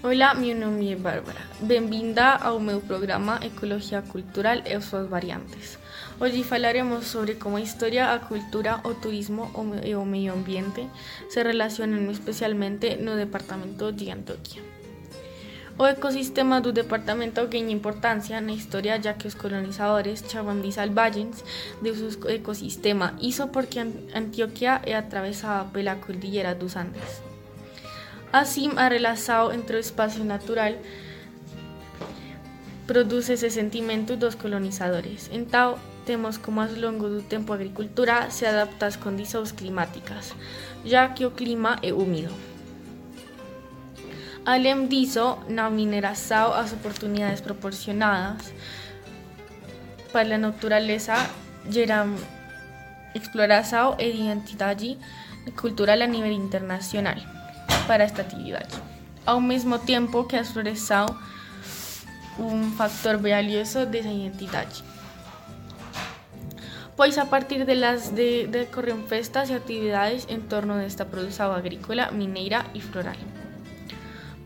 Olá, meu nome é Bárbara. Bem-vinda ao meu programa Ecologia Cultural e suas variantes. Hoje falaremos sobre como a história, a cultura, o turismo e o meio ambiente se relacionam especialmente no departamento de Antioquia. O ecosistema do departamento ganha importância na história já que os colonizadores chamavam de salvagens de seu ecossistema, isso porque Antioquia é atravessada pela cordilheira dos Andes. Assim, a relação entre o espaço natural produce esse sentimento dos colonizadores. Então, temos como ao longo do tempo a agricultura se adapta às condições climáticas, já que o clima é úmido. Além disso, na mineração, as oportunidades proporcionadas para a natureza geram exploração e identidade cultural a nível internacional para esta atividade. Ao mesmo tempo que a exploração um fator valioso dessa identidade. Pois a partir de las de, decorren festas e atividades em torno desta produção agrícola, mineira e floral.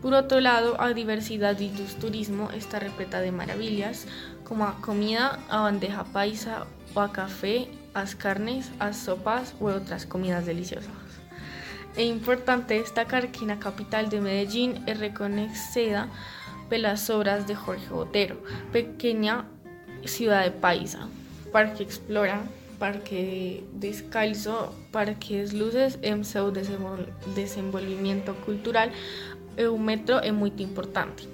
Por outro lado, a diversidade do turismo está repleta de maravilhas, como a comida, a bandeja paisa, o a café, as carnes, as sopas ou outras comidas deliciosas. É importante destacar que na capital de Medellín é reconhecida pelas obras de Jorge Botero, Pequeña Ciudad de Paisa, Parque Explora, Parque Descalzo, Parques Luces em seu desenvolvimento cultural o metro é muito importante.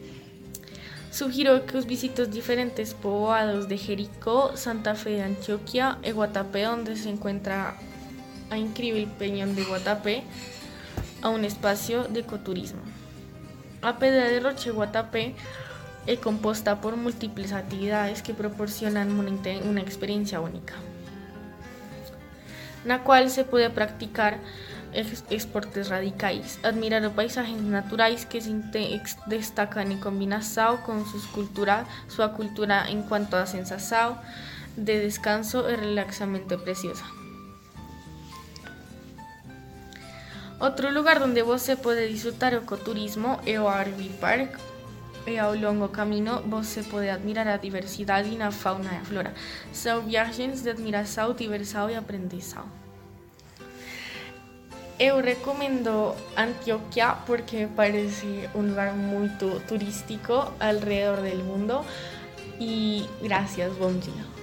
Sugiro que os visitos diferentes povoados de Jericó, Santa Fe de Antioquia e Guatapé, onde se encuentra a incrível Peñón de Guatapé, a un espacio de ecoturismo. A Pedra de Roche Guatapé es composta por múltiples actividades que proporcionan una experiencia única, la cual se puede practicar esportes radicais, admirar os paisajes naturais que se destacan em combinação com sua cultura, sua cultura em quanto a sensação de descanso e relaxamento preciosa. Outro lugar onde você pode disfrutar ecoturismo é o RV Park. E ao longo caminho você pode admirar a diversidade na fauna e a flora. São viagens de admiração, diversão e aprendizado. Eu recomendo Antioquia porque parece um lugar muito turístico alrededor do mundo. E graças, bom dia.